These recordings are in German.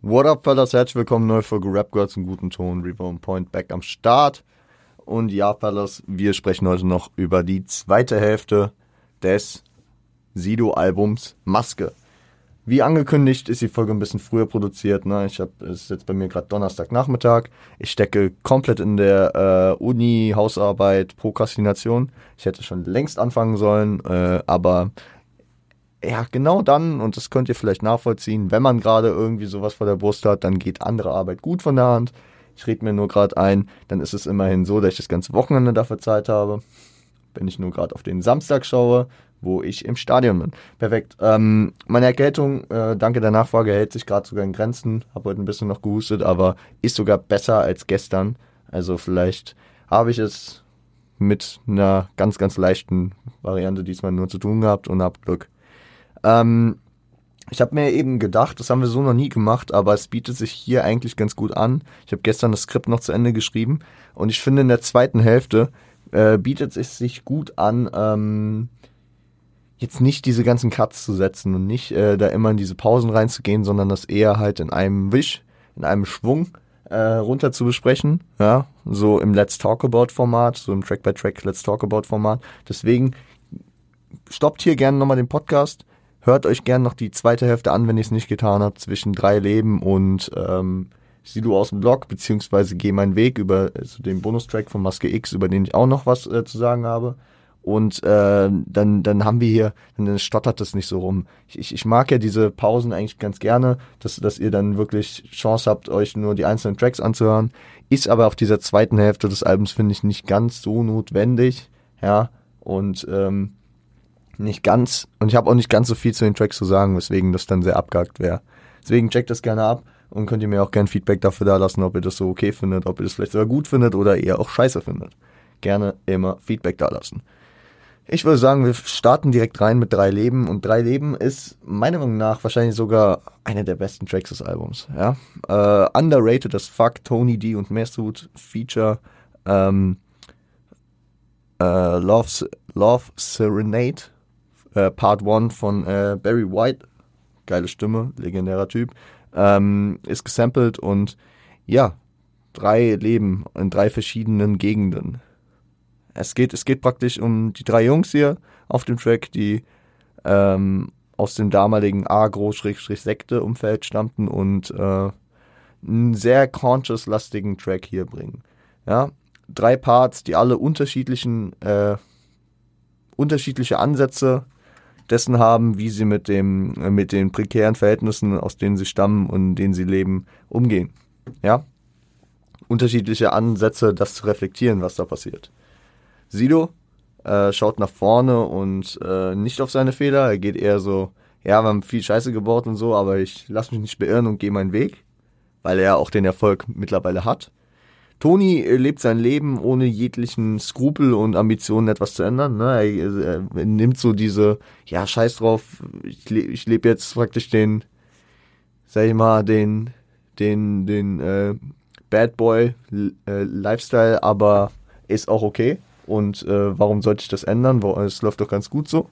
What up, fellas? Herzlich willkommen, neue Folge Rap Girls im guten Ton. Reborn Point back am Start. Und ja, fellas, wir sprechen heute noch über die zweite Hälfte des Sido-Albums Maske. Wie angekündigt ist die Folge ein bisschen früher produziert. Ne? Ich habe es ist jetzt bei mir gerade Donnerstagnachmittag. Ich stecke komplett in der äh, Uni, Hausarbeit, Prokrastination. Ich hätte schon längst anfangen sollen, äh, aber ja, genau dann, und das könnt ihr vielleicht nachvollziehen, wenn man gerade irgendwie sowas vor der Brust hat, dann geht andere Arbeit gut von der Hand. Ich rede mir nur gerade ein, dann ist es immerhin so, dass ich das ganze Wochenende dafür Zeit habe. Wenn ich nur gerade auf den Samstag schaue, wo ich im Stadion bin. Perfekt. Ähm, meine Erkältung, äh, danke der Nachfrage, hält sich gerade sogar in Grenzen. Habe heute ein bisschen noch gehustet, aber ist sogar besser als gestern. Also vielleicht habe ich es mit einer ganz, ganz leichten Variante diesmal nur zu tun gehabt und habe Glück. Ähm, ich habe mir eben gedacht, das haben wir so noch nie gemacht, aber es bietet sich hier eigentlich ganz gut an. Ich habe gestern das Skript noch zu Ende geschrieben und ich finde in der zweiten Hälfte äh, bietet es sich gut an, ähm, jetzt nicht diese ganzen Cuts zu setzen und nicht äh, da immer in diese Pausen reinzugehen, sondern das eher halt in einem Wisch, in einem Schwung äh, runter zu besprechen. Ja, so im Let's Talk About Format, so im Track by Track Let's Talk About Format. Deswegen stoppt hier gerne nochmal den Podcast Hört euch gern noch die zweite Hälfte an, wenn ihr es nicht getan habt, zwischen drei Leben und ähm, Sieh du aus dem Blog, beziehungsweise Geh meinen Weg über also den Bonustrack von Maske X, über den ich auch noch was äh, zu sagen habe. Und äh, dann, dann haben wir hier, dann stottert das nicht so rum. Ich, ich, ich mag ja diese Pausen eigentlich ganz gerne, dass, dass ihr dann wirklich Chance habt, euch nur die einzelnen Tracks anzuhören. Ist aber auf dieser zweiten Hälfte des Albums, finde ich, nicht ganz so notwendig. Ja, und ähm, nicht ganz, und ich habe auch nicht ganz so viel zu den Tracks zu sagen, weswegen das dann sehr abgehakt wäre. Deswegen checkt das gerne ab und könnt ihr mir auch gerne Feedback dafür da lassen, ob ihr das so okay findet, ob ihr das vielleicht sogar gut findet oder eher auch scheiße findet. Gerne immer Feedback da lassen. Ich würde sagen, wir starten direkt rein mit Drei Leben und Drei Leben ist meiner Meinung nach wahrscheinlich sogar einer der besten Tracks des Albums. Ja? Äh, underrated as fuck, Tony D und Mesut Feature ähm, äh, Love, Love Serenade äh, Part 1 von äh, Barry White, geile Stimme, legendärer Typ, ähm, ist gesampelt und ja, drei Leben in drei verschiedenen Gegenden. Es geht, es geht praktisch um die drei Jungs hier auf dem Track, die ähm, aus dem damaligen Agro-Sekte-Umfeld stammten und äh, einen sehr conscious-lastigen Track hier bringen. Ja, drei Parts, die alle unterschiedlichen, äh, unterschiedliche Ansätze dessen haben, wie sie mit dem, äh, mit den prekären Verhältnissen, aus denen sie stammen und in denen sie leben, umgehen. Ja? Unterschiedliche Ansätze, das zu reflektieren, was da passiert. Sido äh, schaut nach vorne und äh, nicht auf seine Fehler. Er geht eher so, ja, wir haben viel Scheiße gebaut und so, aber ich lasse mich nicht beirren und gehe meinen Weg, weil er auch den Erfolg mittlerweile hat. Toni äh, lebt sein Leben ohne jeglichen Skrupel und Ambitionen etwas zu ändern. Ne? Er, er, nimmt so diese, ja, scheiß drauf, ich, le ich lebe jetzt praktisch den, sag ich mal, den, den, den äh, Bad Boy äh, Lifestyle, aber ist auch okay. Und äh, warum sollte ich das ändern? Es läuft doch ganz gut so.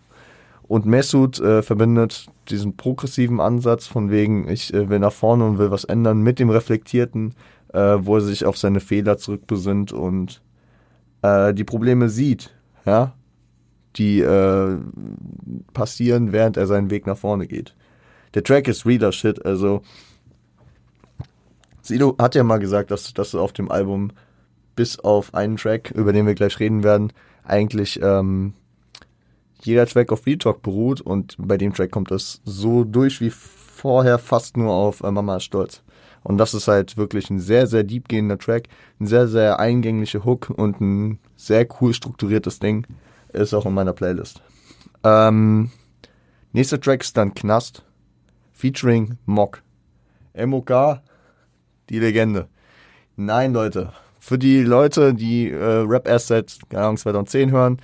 Und Mesut äh, verbindet diesen progressiven Ansatz von wegen, ich äh, will nach vorne und will was ändern mit dem reflektierten, äh, wo er sich auf seine Fehler zurückbesinnt und äh, die Probleme sieht, ja, die äh, passieren, während er seinen Weg nach vorne geht. Der Track ist Reader Shit, also Sido hat ja mal gesagt, dass, dass auf dem Album bis auf einen Track, über den wir gleich reden werden, eigentlich ähm, jeder Track auf Real Talk beruht und bei dem Track kommt das so durch wie vorher fast nur auf äh, Mama ist stolz. Und das ist halt wirklich ein sehr, sehr deep gehender Track, ein sehr, sehr eingänglicher Hook und ein sehr cool strukturiertes Ding. Ist auch in meiner Playlist. Ähm, nächster Track ist dann Knast, featuring Mock. MOK, die Legende. Nein, Leute. Für die Leute, die äh, Rap erst seit keine Ahnung, 2010 hören,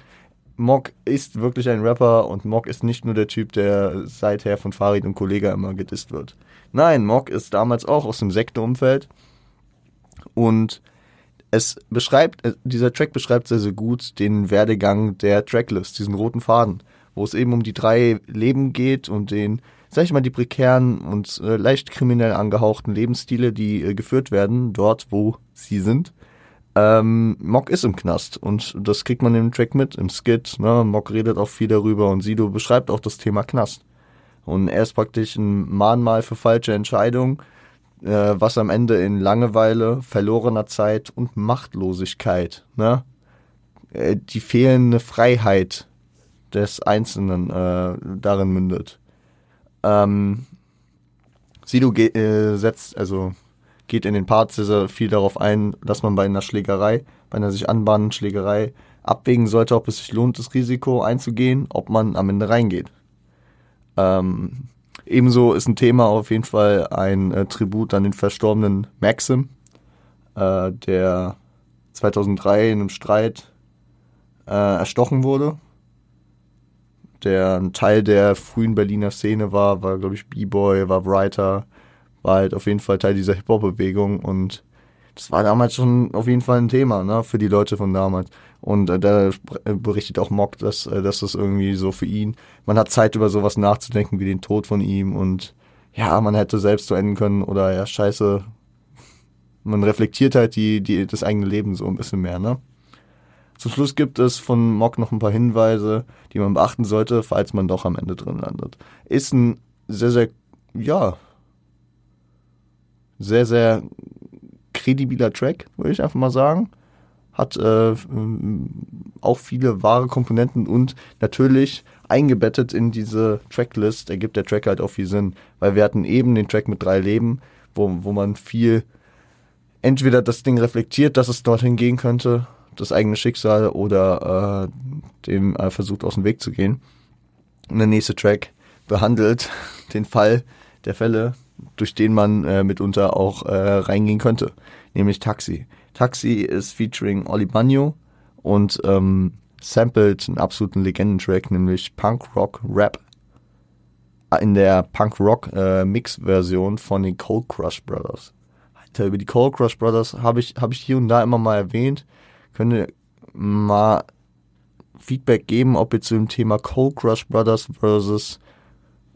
Mock ist wirklich ein Rapper und Mock ist nicht nur der Typ, der seither von Farid und Kollega immer gedisst wird. Nein, Mock ist damals auch aus dem Sektorumfeld und es beschreibt, äh, dieser Track beschreibt sehr, sehr gut den Werdegang der Tracklist, diesen roten Faden, wo es eben um die drei Leben geht und den sag ich mal, die prekären und äh, leicht kriminell angehauchten Lebensstile, die äh, geführt werden, dort, wo sie sind. Ähm, Mock ist im Knast und das kriegt man im Track mit, im Skit. Ne? Mock redet auch viel darüber und Sido beschreibt auch das Thema Knast. Und er ist praktisch ein Mahnmal für falsche Entscheidungen, äh, was am Ende in Langeweile, verlorener Zeit und Machtlosigkeit, ne? Äh, die fehlende Freiheit des Einzelnen äh, darin mündet. Ähm, Sido äh, setzt, also geht in den Parts sehr viel darauf ein, dass man bei einer Schlägerei, bei einer sich anbahnenden Schlägerei abwägen sollte, ob es sich lohnt, das Risiko einzugehen, ob man am Ende reingeht. Ähm, ebenso ist ein Thema auf jeden Fall ein äh, Tribut an den verstorbenen Maxim, äh, der 2003 in einem Streit äh, erstochen wurde. Der ein Teil der frühen Berliner Szene war, war glaube ich B-Boy, war Writer, war halt auf jeden Fall Teil dieser Hip-Hop-Bewegung und das war damals schon auf jeden Fall ein Thema, ne, für die Leute von damals. Und äh, da berichtet auch Mock, dass, äh, dass das irgendwie so für ihn, man hat Zeit über sowas nachzudenken, wie den Tod von ihm und ja, man hätte selbst so enden können oder ja, scheiße, man reflektiert halt die, die, das eigene Leben so ein bisschen mehr, ne? Zum Schluss gibt es von Mock noch ein paar Hinweise, die man beachten sollte, falls man doch am Ende drin landet. Ist ein sehr, sehr, ja, sehr, sehr kredibiler Track, würde ich einfach mal sagen. Hat äh, auch viele wahre Komponenten und natürlich eingebettet in diese Tracklist ergibt der Track halt auch viel Sinn, weil wir hatten eben den Track mit drei Leben, wo, wo man viel entweder das Ding reflektiert, dass es dorthin gehen könnte, das eigene Schicksal oder äh, dem äh, versucht aus dem Weg zu gehen. Und der nächste Track behandelt den Fall der Fälle, durch den man äh, mitunter auch äh, reingehen könnte, nämlich Taxi. Taxi ist featuring Oli Bagno und ähm, sampled einen absoluten Legendentrack, nämlich Punk Rock Rap in der Punk Rock äh, Mix Version von den Cold Crush Brothers. Alter, über die Cold Crush Brothers habe ich habe ich hier und da immer mal erwähnt. Könnt ihr mal Feedback geben, ob ihr zu dem Thema Cold Crush Brothers versus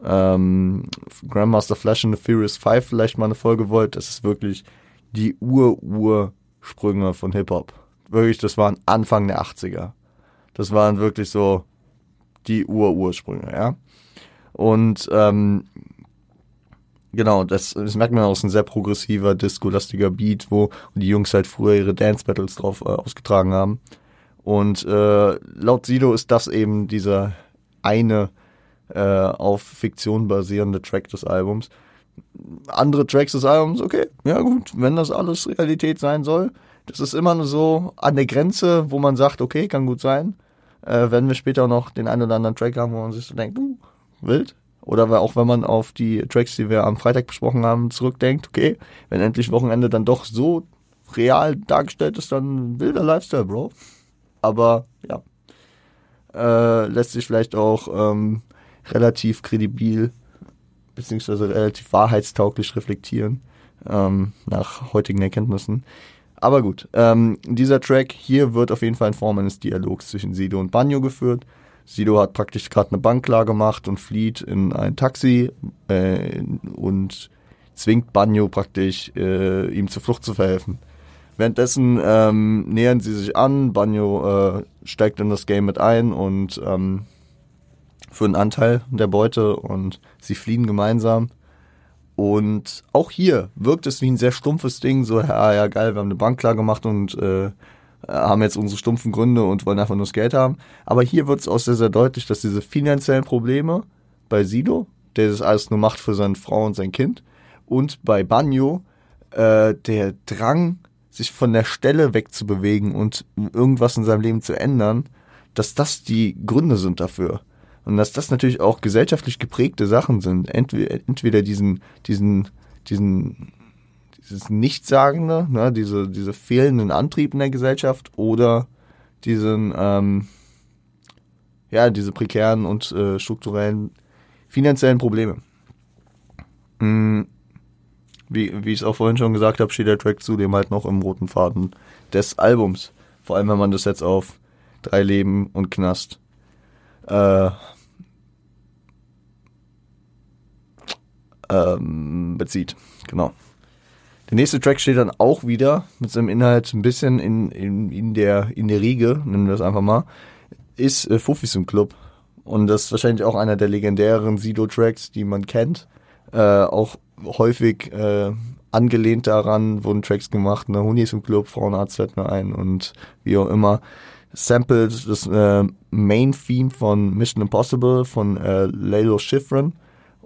ähm, Grandmaster Flash and the Furious 5 vielleicht mal eine Folge wollt, das ist wirklich die Ur-Ursprünge von Hip-Hop. Wirklich, das waren Anfang der 80er. Das waren wirklich so die Ur-Ursprünge, ja. Und ähm, genau, das, das merkt man aus ein sehr progressiver, disco-lastiger Beat, wo die Jungs halt früher ihre Dance-Battles drauf äh, ausgetragen haben. Und äh, laut Sido ist das eben dieser eine äh, auf Fiktion basierende Track des Albums. Andere Tracks des Albums, okay, ja gut, wenn das alles Realität sein soll, das ist immer so an der Grenze, wo man sagt, okay, kann gut sein. Äh, werden wir später noch den einen oder anderen Track haben, wo man sich so denkt, uh, wild. Oder auch wenn man auf die Tracks, die wir am Freitag besprochen haben, zurückdenkt, okay, wenn endlich Wochenende dann doch so real dargestellt ist, dann wilder Lifestyle, Bro. Aber ja, äh, lässt sich vielleicht auch ähm, relativ kredibil beziehungsweise relativ wahrheitstauglich reflektieren ähm, nach heutigen Erkenntnissen. Aber gut, ähm, dieser Track hier wird auf jeden Fall in Form eines Dialogs zwischen Sido und Banjo geführt. Sido hat praktisch gerade eine Bank klar gemacht und flieht in ein Taxi äh, und zwingt Banjo praktisch, äh, ihm zur Flucht zu verhelfen. Währenddessen ähm, nähern sie sich an, Banjo äh, steigt in das Game mit ein und ähm, für einen Anteil der Beute und sie fliehen gemeinsam. Und auch hier wirkt es wie ein sehr stumpfes Ding, so, ja, ja, geil, wir haben eine Bank klar gemacht und äh, haben jetzt unsere stumpfen Gründe und wollen einfach nur das Geld haben. Aber hier wird es auch sehr, sehr deutlich, dass diese finanziellen Probleme bei Sido, der das alles nur macht für seine Frau und sein Kind, und bei Banjo, äh, der Drang, sich von der Stelle wegzubewegen und irgendwas in seinem Leben zu ändern, dass das die Gründe sind dafür. Und dass das natürlich auch gesellschaftlich geprägte Sachen sind. Entweder, entweder diesen, diesen, diesen, dieses Nichtsagende, ne, diese, diese fehlenden Antrieb in der Gesellschaft oder diesen, ähm, ja, diese prekären und äh, strukturellen finanziellen Probleme. Mhm. Wie, wie ich es auch vorhin schon gesagt habe, steht der Track zudem halt noch im roten Faden des Albums. Vor allem, wenn man das jetzt auf drei Leben und Knast äh, ähm, bezieht. Genau. Der nächste Track steht dann auch wieder mit seinem Inhalt ein bisschen in, in, in, der, in der Riege, nennen wir das einfach mal, ist äh, Fufis im Club. Und das ist wahrscheinlich auch einer der legendären Sido-Tracks, die man kennt. Äh, auch häufig äh, angelehnt daran wurden Tracks gemacht, ne, Hunis im Club, Frauenarzt fällt mir ein und wie auch immer. Sampled das äh, Main-Theme von Mission Impossible von äh, Lalo Schifrin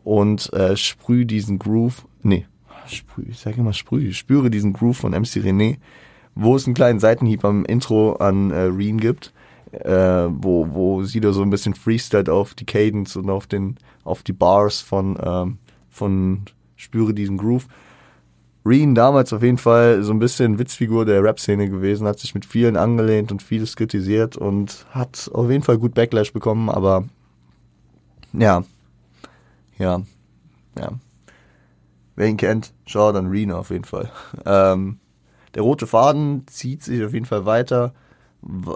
und äh, sprüh diesen Groove, nee, sprüh, ich sage immer sprüh, spüre diesen Groove von MC René, wo es einen kleinen Seitenhieb am Intro an äh, Reen gibt, äh, wo, wo sie da so ein bisschen freestylt auf die Cadence und auf den, auf die Bars von, ähm, von spüre diesen Groove. Reen damals auf jeden Fall so ein bisschen Witzfigur der Rap-Szene gewesen, hat sich mit vielen angelehnt und vieles kritisiert und hat auf jeden Fall gut Backlash bekommen, aber ja, ja, ja. Wer ihn kennt, schaut an Reen auf jeden Fall. Ähm, der rote Faden zieht sich auf jeden Fall weiter.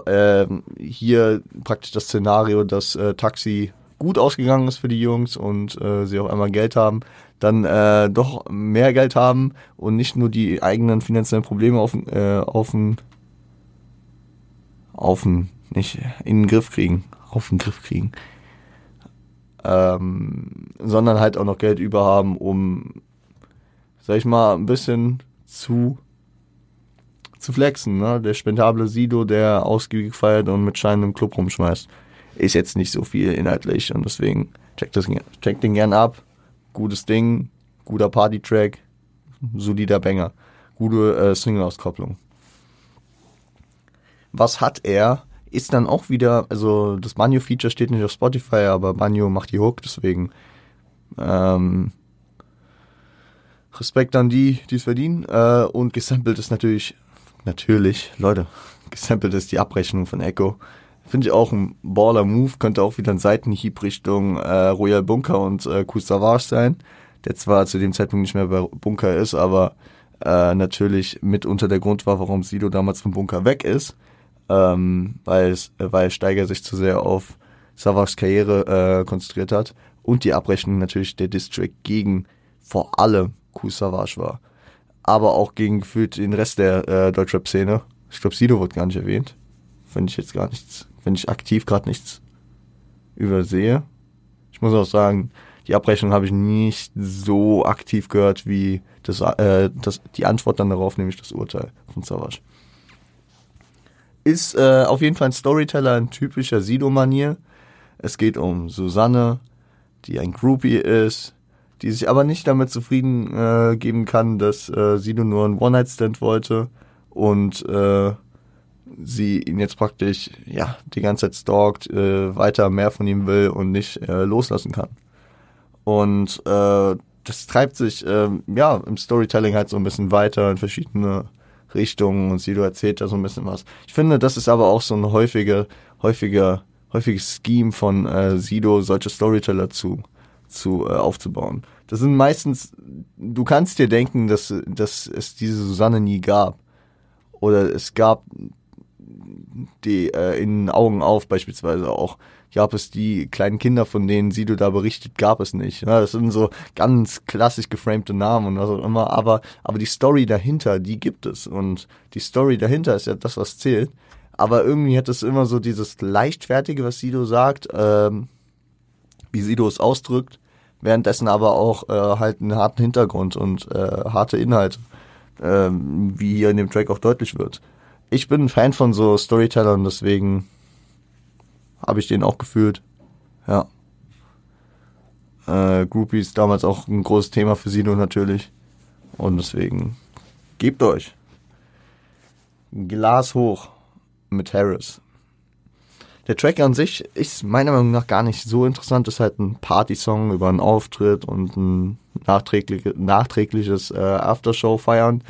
Ähm, hier praktisch das Szenario, dass äh, Taxi gut ausgegangen ist für die Jungs und äh, sie auf einmal Geld haben, dann äh, doch mehr Geld haben und nicht nur die eigenen finanziellen Probleme auf, äh, auf auf nicht in den Griff kriegen, auf den Griff kriegen, ähm, sondern halt auch noch Geld über haben, um, sag ich mal, ein bisschen zu zu flexen, ne? Der spendable Sido, der ausgiebig feiert und mit Scheinen im Club rumschmeißt ist jetzt nicht so viel inhaltlich und deswegen checkt, das, checkt den gern ab. Gutes Ding, guter Party-Track, solider Banger, gute äh, Single-Auskopplung. Was hat er? Ist dann auch wieder, also das Banjo-Feature steht nicht auf Spotify, aber Banjo macht die Hook, deswegen ähm, Respekt an die, die es verdienen. Äh, und gesampelt ist natürlich, natürlich, Leute, gesampelt ist die Abrechnung von Echo. Finde ich auch ein Baller Move, könnte auch wieder ein Seitenhieb Richtung äh, Royal Bunker und äh, Savage sein, der zwar zu dem Zeitpunkt nicht mehr bei Bunker ist, aber äh, natürlich mitunter der Grund war, warum Sido damals vom Bunker weg ist, ähm, weil, äh, weil Steiger sich zu sehr auf Savages Karriere äh, konzentriert hat und die Abrechnung natürlich der District gegen vor allem Savage war, aber auch gegen gefühlt den Rest der äh, Deutschrap-Szene. Ich glaube, Sido wird gar nicht erwähnt. Finde ich jetzt gar nichts wenn ich aktiv gerade nichts übersehe. Ich muss auch sagen, die Abrechnung habe ich nicht so aktiv gehört wie das, äh, das, die Antwort dann darauf, nämlich das Urteil von Savage. Ist äh, auf jeden Fall ein Storyteller in typischer Sido-Manier. Es geht um Susanne, die ein Groupie ist, die sich aber nicht damit zufrieden äh, geben kann, dass äh, Sido nur ein One-Night-Stand wollte und äh, sie ihn jetzt praktisch ja die ganze Zeit stalkt, äh, weiter mehr von ihm will und nicht äh, loslassen kann. Und äh, das treibt sich äh, ja im Storytelling halt so ein bisschen weiter in verschiedene Richtungen und Sido erzählt da so ein bisschen was. Ich finde, das ist aber auch so ein häufiger, häufiger, häufiges Scheme von äh, Sido, solche Storyteller zu, zu äh, aufzubauen. Das sind meistens, du kannst dir denken, dass, dass es diese Susanne nie gab. Oder es gab die äh, in Augen auf beispielsweise auch gab es die kleinen Kinder, von denen Sido da berichtet, gab es nicht. Ja, das sind so ganz klassisch geframte Namen und was auch immer, aber, aber die Story dahinter, die gibt es. Und die Story dahinter ist ja das, was zählt. Aber irgendwie hat es immer so dieses Leichtfertige, was Sido sagt, ähm, wie Sido es ausdrückt, währenddessen aber auch äh, halt einen harten Hintergrund und äh, harte Inhalte, äh, wie hier in dem Track auch deutlich wird ich bin ein Fan von so Storytellern, deswegen habe ich den auch gefühlt. Ja. Äh, Groupies damals auch ein großes Thema für Sino natürlich. Und deswegen gebt euch. Glas hoch mit Harris. Der Track an sich ist meiner Meinung nach gar nicht so interessant. Ist halt ein Party-Song über einen Auftritt und ein nachträglich, nachträgliches äh, Aftershow feiern.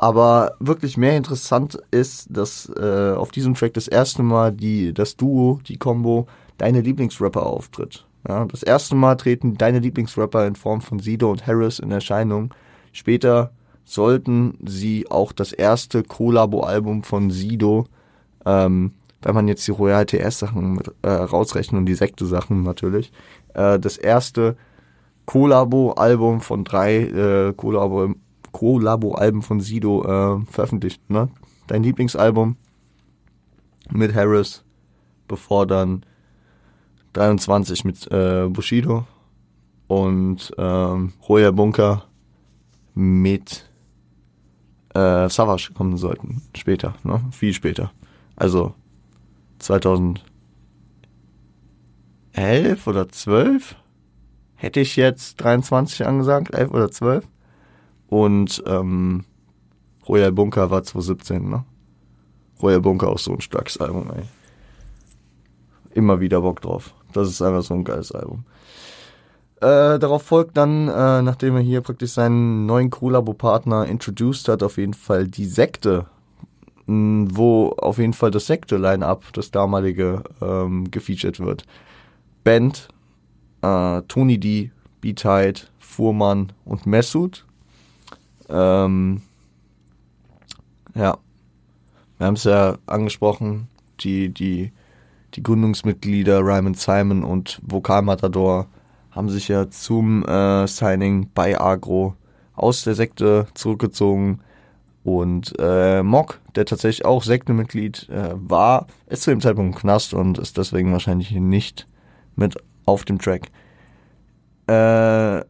Aber wirklich mehr interessant ist, dass äh, auf diesem Track das erste Mal die, das Duo, die Combo, deine Lieblingsrapper auftritt. Ja, das erste Mal treten deine Lieblingsrapper in Form von Sido und Harris in Erscheinung. Später sollten sie auch das erste Collabo-Album von Sido, ähm, wenn man jetzt die Royal TS Sachen äh, rausrechnen und die Sekte Sachen natürlich, äh, das erste Collabo-Album von drei äh, Collabo- Collabo-Alben von Sido äh, veröffentlicht. Ne? Dein Lieblingsalbum mit Harris, bevor dann 23 mit äh, Bushido und ähm, Roya Bunker mit äh, Savage kommen sollten. Später, ne? Viel später. Also 2011 oder 12 hätte ich jetzt 23 angesagt, 11 oder 12. Und ähm, Royal Bunker war 2017, ne? Royal Bunker auch so ein starkes Album, ey. Immer wieder Bock drauf. Das ist einfach so ein geiles Album. Äh, darauf folgt dann, äh, nachdem er hier praktisch seinen neuen Kollabo-Partner introduced hat, auf jeden Fall die Sekte, mh, wo auf jeden Fall das Sekte-Line-Up, das damalige, ähm, gefeatured wird. Band, äh, Tony D, B-Tide, Fuhrmann und Mesut. Ähm, ja, wir haben es ja angesprochen, die, die, die Gründungsmitglieder Ryman Simon und Vokalmatador haben sich ja zum äh, Signing bei Agro aus der Sekte zurückgezogen. Und äh, Mock, der tatsächlich auch Sektenmitglied äh, war, ist zu dem Zeitpunkt im Knast und ist deswegen wahrscheinlich nicht mit auf dem Track. Äh,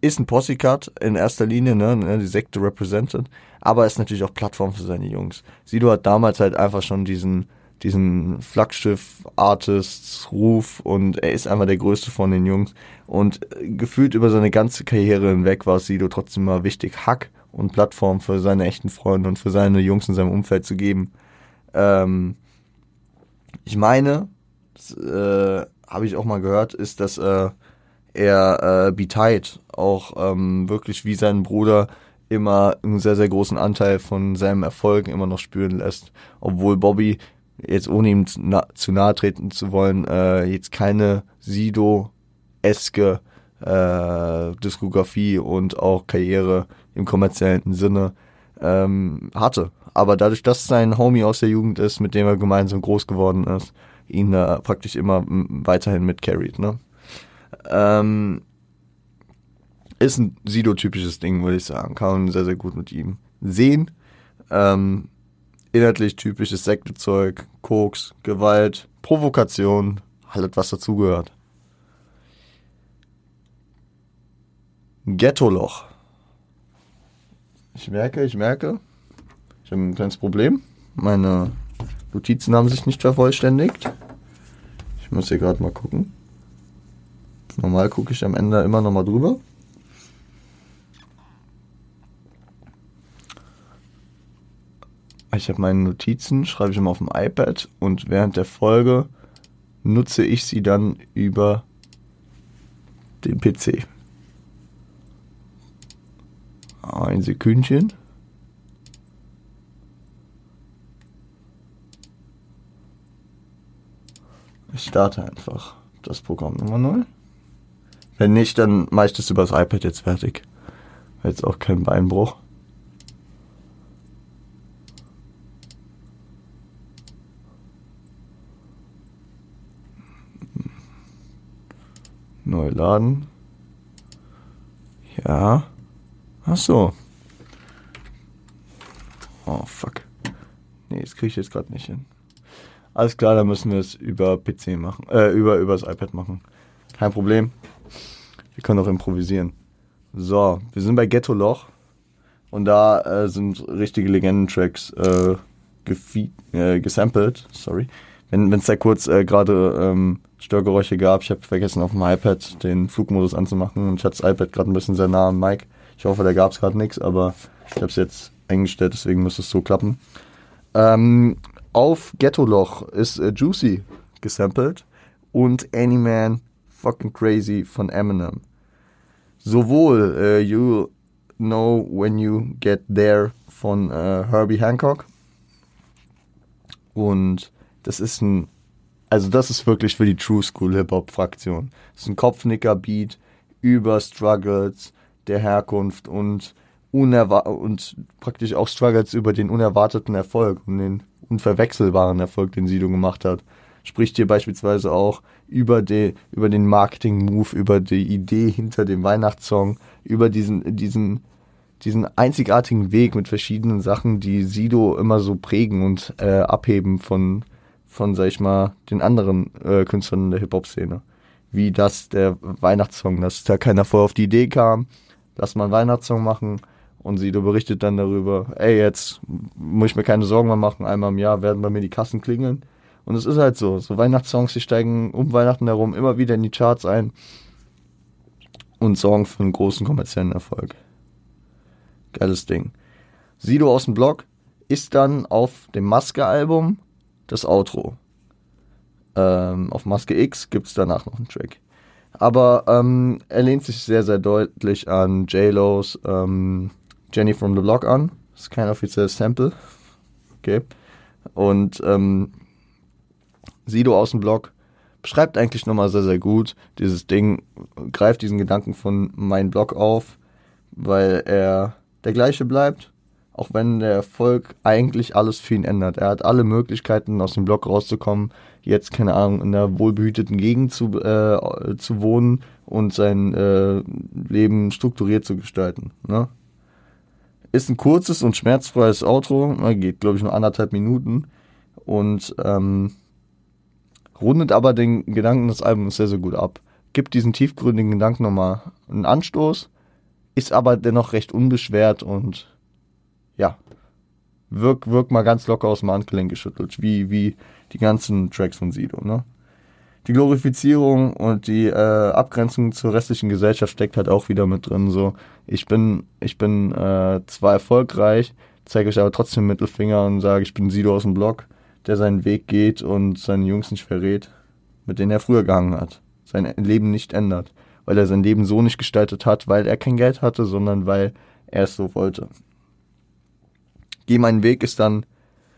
ist ein Posse-Cut in erster Linie, ne, ne, die Sekte represented, aber ist natürlich auch Plattform für seine Jungs. Sido hat damals halt einfach schon diesen, diesen Flaggschiff-Artists-Ruf und er ist einfach der größte von den Jungs. Und gefühlt über seine ganze Karriere hinweg war Sido trotzdem mal wichtig, Hack und Plattform für seine echten Freunde und für seine Jungs in seinem Umfeld zu geben. Ähm, ich meine, äh, habe ich auch mal gehört, ist, dass äh, er äh, Beteid auch ähm, wirklich wie sein Bruder immer einen sehr, sehr großen Anteil von seinem Erfolg immer noch spüren lässt. Obwohl Bobby, jetzt ohne ihm zu, na, zu nahe treten zu wollen, äh, jetzt keine Sido-eske äh, Diskografie und auch Karriere im kommerziellen Sinne ähm, hatte. Aber dadurch, dass sein Homie aus der Jugend ist, mit dem er gemeinsam groß geworden ist, ihn äh, praktisch immer weiterhin mitcarried. Ne? Ähm, ist ein Sido-typisches Ding, würde ich sagen. Kann man sehr, sehr gut mit ihm sehen. Ähm, inhaltlich typisches Sektezeug, Koks, Gewalt, Provokation, alles was dazugehört. Ghetto-Loch. Ich merke, ich merke, ich habe ein kleines Problem. Meine Notizen haben sich nicht vervollständigt. Ich muss hier gerade mal gucken. Normal gucke ich am Ende immer noch mal drüber. Ich habe meine Notizen, schreibe ich immer auf dem iPad und während der Folge nutze ich sie dann über den PC. Ein Sekündchen. Ich starte einfach das Programm Nummer 0. Wenn nicht, dann mache ich das über das iPad jetzt fertig. Jetzt auch kein Beinbruch. Neu laden. Ja. Ach so. Oh, fuck. Nee, das kriege ich jetzt gerade nicht hin. Alles klar, dann müssen wir es über PC machen. Äh, über, über das iPad machen. Kein Problem. Wir können auch improvisieren. So, wir sind bei Ghetto Loch. Und da äh, sind richtige Legendentracks äh, äh, gesampelt. Sorry. Wenn es da kurz äh, gerade ähm, Störgeräusche gab, ich habe vergessen auf dem iPad den Flugmodus anzumachen und ich hatte das iPad gerade ein bisschen sehr nah am Mic. Ich hoffe, da gab es gerade nichts, aber ich habe es jetzt eingestellt, deswegen müsste es so klappen. Ähm, auf Ghetto Loch ist äh, Juicy gesampelt und Anyman Fucking Crazy von Eminem. Sowohl äh, You Know When You Get There von äh, Herbie Hancock und das ist ein, also das ist wirklich für die True School Hip Hop Fraktion. Das ist ein Kopfnicker-Beat über Struggles der Herkunft und und praktisch auch Struggles über den unerwarteten Erfolg und den unverwechselbaren Erfolg, den Sido gemacht hat. spricht hier beispielsweise auch über, die, über den Marketing-Move, über die Idee hinter dem Weihnachtssong, über diesen, diesen, diesen einzigartigen Weg mit verschiedenen Sachen, die Sido immer so prägen und äh, abheben von, von, sag ich mal, den anderen äh, Künstlern der Hip-Hop-Szene. Wie das der Weihnachtssong, dass da keiner vorher auf die Idee kam, lass mal einen Weihnachtssong machen und Sido berichtet dann darüber, ey, jetzt muss ich mir keine Sorgen mehr machen, einmal im Jahr werden bei mir die Kassen klingeln. Und es ist halt so, so Weihnachtssongs, die steigen um Weihnachten herum immer wieder in die Charts ein und sorgen für einen großen kommerziellen Erfolg. Geiles Ding. Sido aus dem Blog ist dann auf dem Maske-Album das Outro. Ähm, auf Maske X gibt es danach noch einen Track. Aber ähm, er lehnt sich sehr, sehr deutlich an J-Lo's ähm, Jenny from the Block an. Das ist kein offizielles Sample. Okay. Und ähm, Sido aus dem Blog beschreibt eigentlich nochmal sehr, sehr gut dieses Ding, greift diesen Gedanken von meinem Blog auf, weil er der gleiche bleibt, auch wenn der Erfolg eigentlich alles für ihn ändert. Er hat alle Möglichkeiten, aus dem Block rauszukommen, jetzt, keine Ahnung, in einer wohlbehüteten Gegend zu, äh, zu wohnen und sein äh, Leben strukturiert zu gestalten. Ne? Ist ein kurzes und schmerzfreies Outro, geht, glaube ich, nur anderthalb Minuten und ähm, rundet aber den Gedanken des Albums sehr, sehr gut ab. Gibt diesen tiefgründigen Gedanken nochmal einen Anstoß, ist aber dennoch recht unbeschwert und ja, wirkt wirk mal ganz locker aus dem Handgelenk geschüttelt, wie, wie die ganzen Tracks von Sido, ne? Die Glorifizierung und die äh, Abgrenzung zur restlichen Gesellschaft steckt halt auch wieder mit drin. So, ich bin, ich bin äh, zwar erfolgreich, zeige euch aber trotzdem Mittelfinger und sage, ich bin Sido aus dem Block der seinen Weg geht und seine Jungs nicht verrät, mit denen er früher gehangen hat. Sein Leben nicht ändert. Weil er sein Leben so nicht gestaltet hat, weil er kein Geld hatte, sondern weil er es so wollte. Geh meinen Weg ist dann,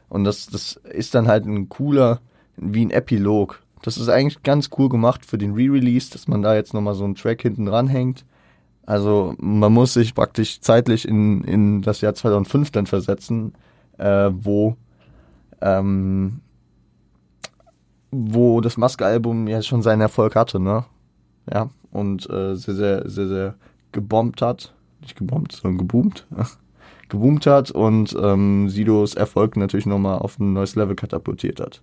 und das, das ist dann halt ein cooler, wie ein Epilog. Das ist eigentlich ganz cool gemacht für den Re-Release, dass man da jetzt nochmal so einen Track hinten dran hängt. Also man muss sich praktisch zeitlich in, in das Jahr 2005 dann versetzen, äh, wo ähm, wo das Maske-Album ja schon seinen Erfolg hatte, ne? Ja, und äh, sehr, sehr, sehr, sehr gebombt hat. Nicht gebombt, sondern geboomt. Geboomt hat und ähm, Sidos Erfolg natürlich nochmal auf ein neues Level katapultiert hat.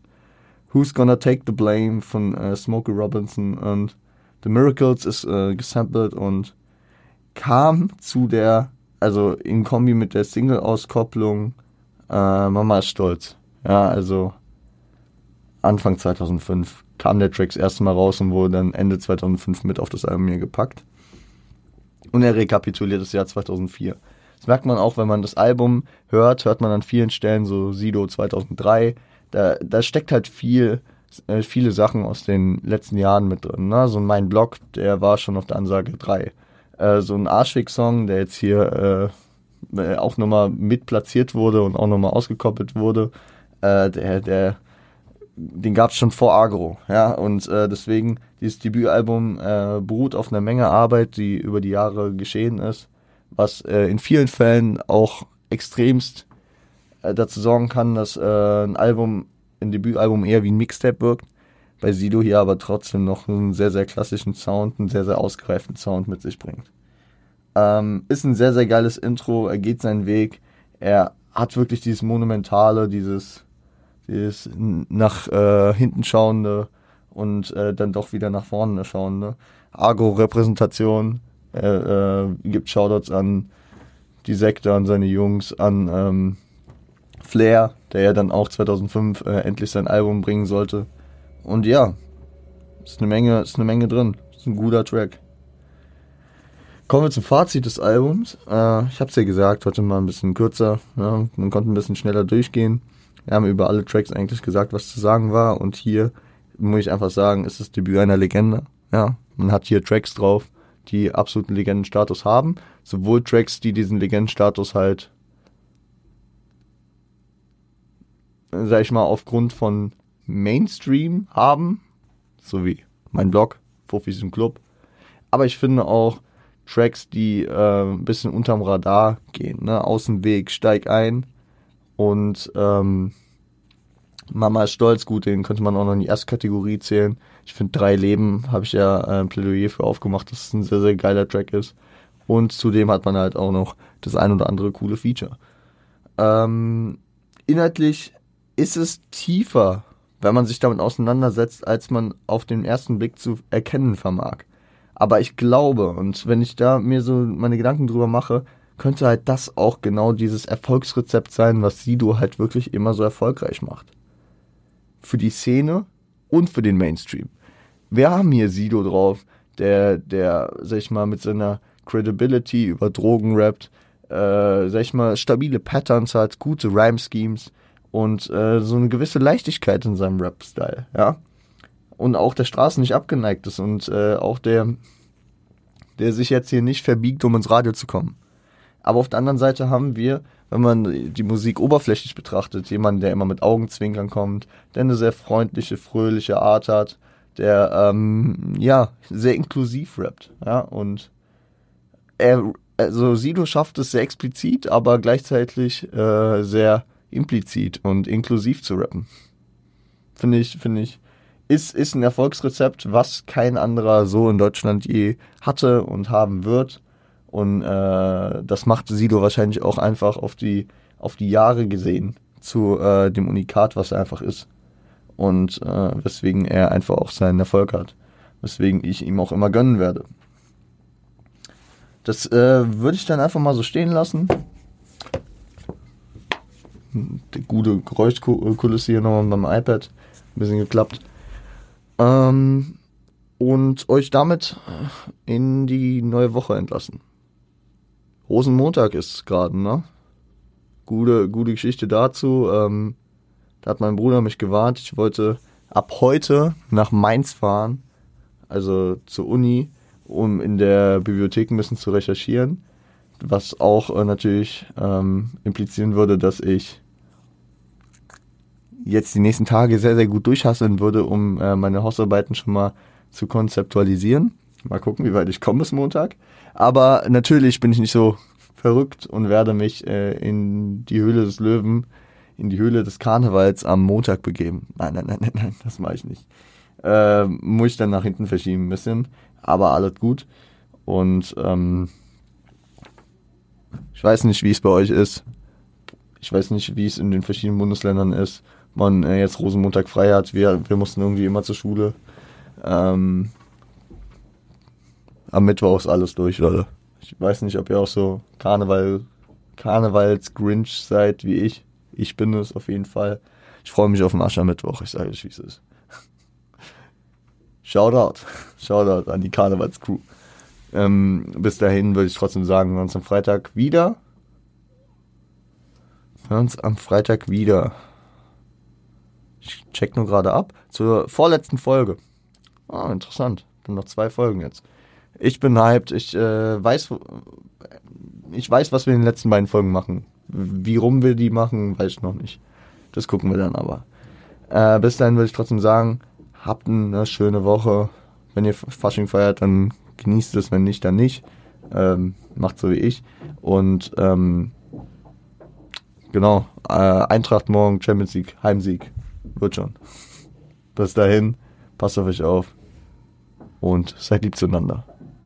Who's Gonna Take the Blame von äh, Smokey Robinson und The Miracles ist äh, gesampelt und kam zu der, also in Kombi mit der Single-Auskopplung äh, Mama ist stolz. Ja, also Anfang 2005 kam der Track das erste Mal raus und wurde dann Ende 2005 mit auf das Album hier gepackt. Und er rekapituliert das Jahr 2004. Das merkt man auch, wenn man das Album hört, hört man an vielen Stellen so Sido 2003. Da, da steckt halt viel, äh, viele Sachen aus den letzten Jahren mit drin. Ne? So mein Blog, der war schon auf der Ansage 3. Äh, so ein Arschweg-Song, der jetzt hier äh, auch nochmal mit platziert wurde und auch nochmal ausgekoppelt wurde äh, der, der, den gab es schon vor Agro, ja, und äh, deswegen, dieses Debütalbum äh, beruht auf einer Menge Arbeit, die über die Jahre geschehen ist, was äh, in vielen Fällen auch extremst äh, dazu sorgen kann, dass äh, ein Album, ein Debütalbum eher wie ein Mixtape wirkt, bei Sido hier aber trotzdem noch einen sehr, sehr klassischen Sound, einen sehr, sehr ausgereiften Sound mit sich bringt. Ähm, ist ein sehr, sehr geiles Intro, er geht seinen Weg, er hat wirklich dieses Monumentale, dieses dieses nach äh, hinten schauende und äh, dann doch wieder nach vorne schauende. Argo-Repräsentation, er äh, gibt Shoutouts an die Sekte, an seine Jungs, an ähm, Flair, der ja dann auch 2005 äh, endlich sein Album bringen sollte. Und ja, ist eine Menge, ist eine Menge drin. Ist ein guter Track. Kommen wir zum Fazit des Albums. Äh, ich hab's ja gesagt, heute mal ein bisschen kürzer. Ja, man konnte ein bisschen schneller durchgehen. Wir haben über alle Tracks eigentlich gesagt, was zu sagen war. Und hier muss ich einfach sagen, ist das Debüt einer Legende. Ja, man hat hier Tracks drauf, die absoluten Legendenstatus haben. Sowohl Tracks, die diesen Legendenstatus halt, sag ich mal, aufgrund von Mainstream haben, so wie mein Blog, Fofis im Club. Aber ich finde auch Tracks, die äh, ein bisschen unterm Radar gehen, ne? Aus dem Weg, steig ein, und ähm, Mama ist stolz, gut, den könnte man auch noch in die erste Kategorie zählen. Ich finde, Drei Leben habe ich ja äh, ein Plädoyer für aufgemacht, dass es ein sehr, sehr geiler Track ist. Und zudem hat man halt auch noch das ein oder andere coole Feature. Ähm, inhaltlich ist es tiefer, wenn man sich damit auseinandersetzt, als man auf den ersten Blick zu erkennen vermag. Aber ich glaube, und wenn ich da mir so meine Gedanken drüber mache, könnte halt das auch genau dieses Erfolgsrezept sein, was Sido halt wirklich immer so erfolgreich macht. Für die Szene und für den Mainstream. Wir haben hier Sido drauf, der, der, sag ich mal, mit seiner Credibility über Drogen rappt, äh, sag ich mal, stabile Patterns hat, gute Rhyme-Schemes und äh, so eine gewisse Leichtigkeit in seinem Rap-Style, ja. Und auch der Straße nicht abgeneigt ist und äh, auch der, der sich jetzt hier nicht verbiegt, um ins Radio zu kommen. Aber auf der anderen Seite haben wir, wenn man die Musik oberflächlich betrachtet, jemanden, der immer mit Augenzwinkern kommt, der eine sehr freundliche, fröhliche Art hat, der ähm, ja sehr inklusiv rappt, ja und er also Sido schafft es sehr explizit, aber gleichzeitig äh, sehr implizit und inklusiv zu rappen. Finde ich, finde ich, ist, ist ein Erfolgsrezept, was kein anderer so in Deutschland je hatte und haben wird. Und äh, das macht Sido wahrscheinlich auch einfach auf die, auf die Jahre gesehen zu äh, dem Unikat, was er einfach ist. Und äh, weswegen er einfach auch seinen Erfolg hat. Weswegen ich ihm auch immer gönnen werde. Das äh, würde ich dann einfach mal so stehen lassen. Die gute Geräuschkulisse hier nochmal beim iPad. Ein bisschen geklappt. Ähm, und euch damit in die neue Woche entlassen. Rosenmontag ist gerade, ne? Gute, gute Geschichte dazu. Ähm, da hat mein Bruder mich gewarnt. Ich wollte ab heute nach Mainz fahren, also zur Uni, um in der Bibliothek ein bisschen zu recherchieren. Was auch äh, natürlich ähm, implizieren würde, dass ich jetzt die nächsten Tage sehr, sehr gut durchhasseln würde, um äh, meine Hausarbeiten schon mal zu konzeptualisieren. Mal gucken, wie weit ich komme bis Montag. Aber natürlich bin ich nicht so verrückt und werde mich äh, in die Höhle des Löwen, in die Höhle des Karnevals am Montag begeben. Nein, nein, nein, nein, nein, das mache ich nicht. Äh, muss ich dann nach hinten verschieben ein bisschen, aber alles gut. Und ähm, ich weiß nicht, wie es bei euch ist. Ich weiß nicht, wie es in den verschiedenen Bundesländern ist. Man äh, jetzt Rosenmontag frei hat. Wir, wir mussten irgendwie immer zur Schule. Ähm, am Mittwoch ist alles durch, Leute. Ich weiß nicht, ob ihr auch so Karneval, Karnevals-Grinch seid wie ich. Ich bin es auf jeden Fall. Ich freue mich auf den Aschermittwoch, ich sage euch, wie es ist. Shoutout. Shoutout an die Karnevalscrew. Ähm, bis dahin würde ich trotzdem sagen, wir uns am Freitag wieder. Wir uns am Freitag wieder. Ich check nur gerade ab. Zur vorletzten Folge. Ah, interessant. Dann noch zwei Folgen jetzt. Ich bin hyped. Ich äh, weiß, ich weiß, was wir in den letzten beiden Folgen machen. Wie rum wir die machen, weiß ich noch nicht. Das gucken wir dann aber. Äh, bis dahin würde ich trotzdem sagen, habt eine schöne Woche. Wenn ihr Fasching feiert, dann genießt es, wenn nicht, dann nicht. Ähm, macht so wie ich. Und ähm, genau, äh, Eintracht morgen, Champions League, Heimsieg. Wird schon. Bis dahin, passt auf euch auf und seid lieb zueinander.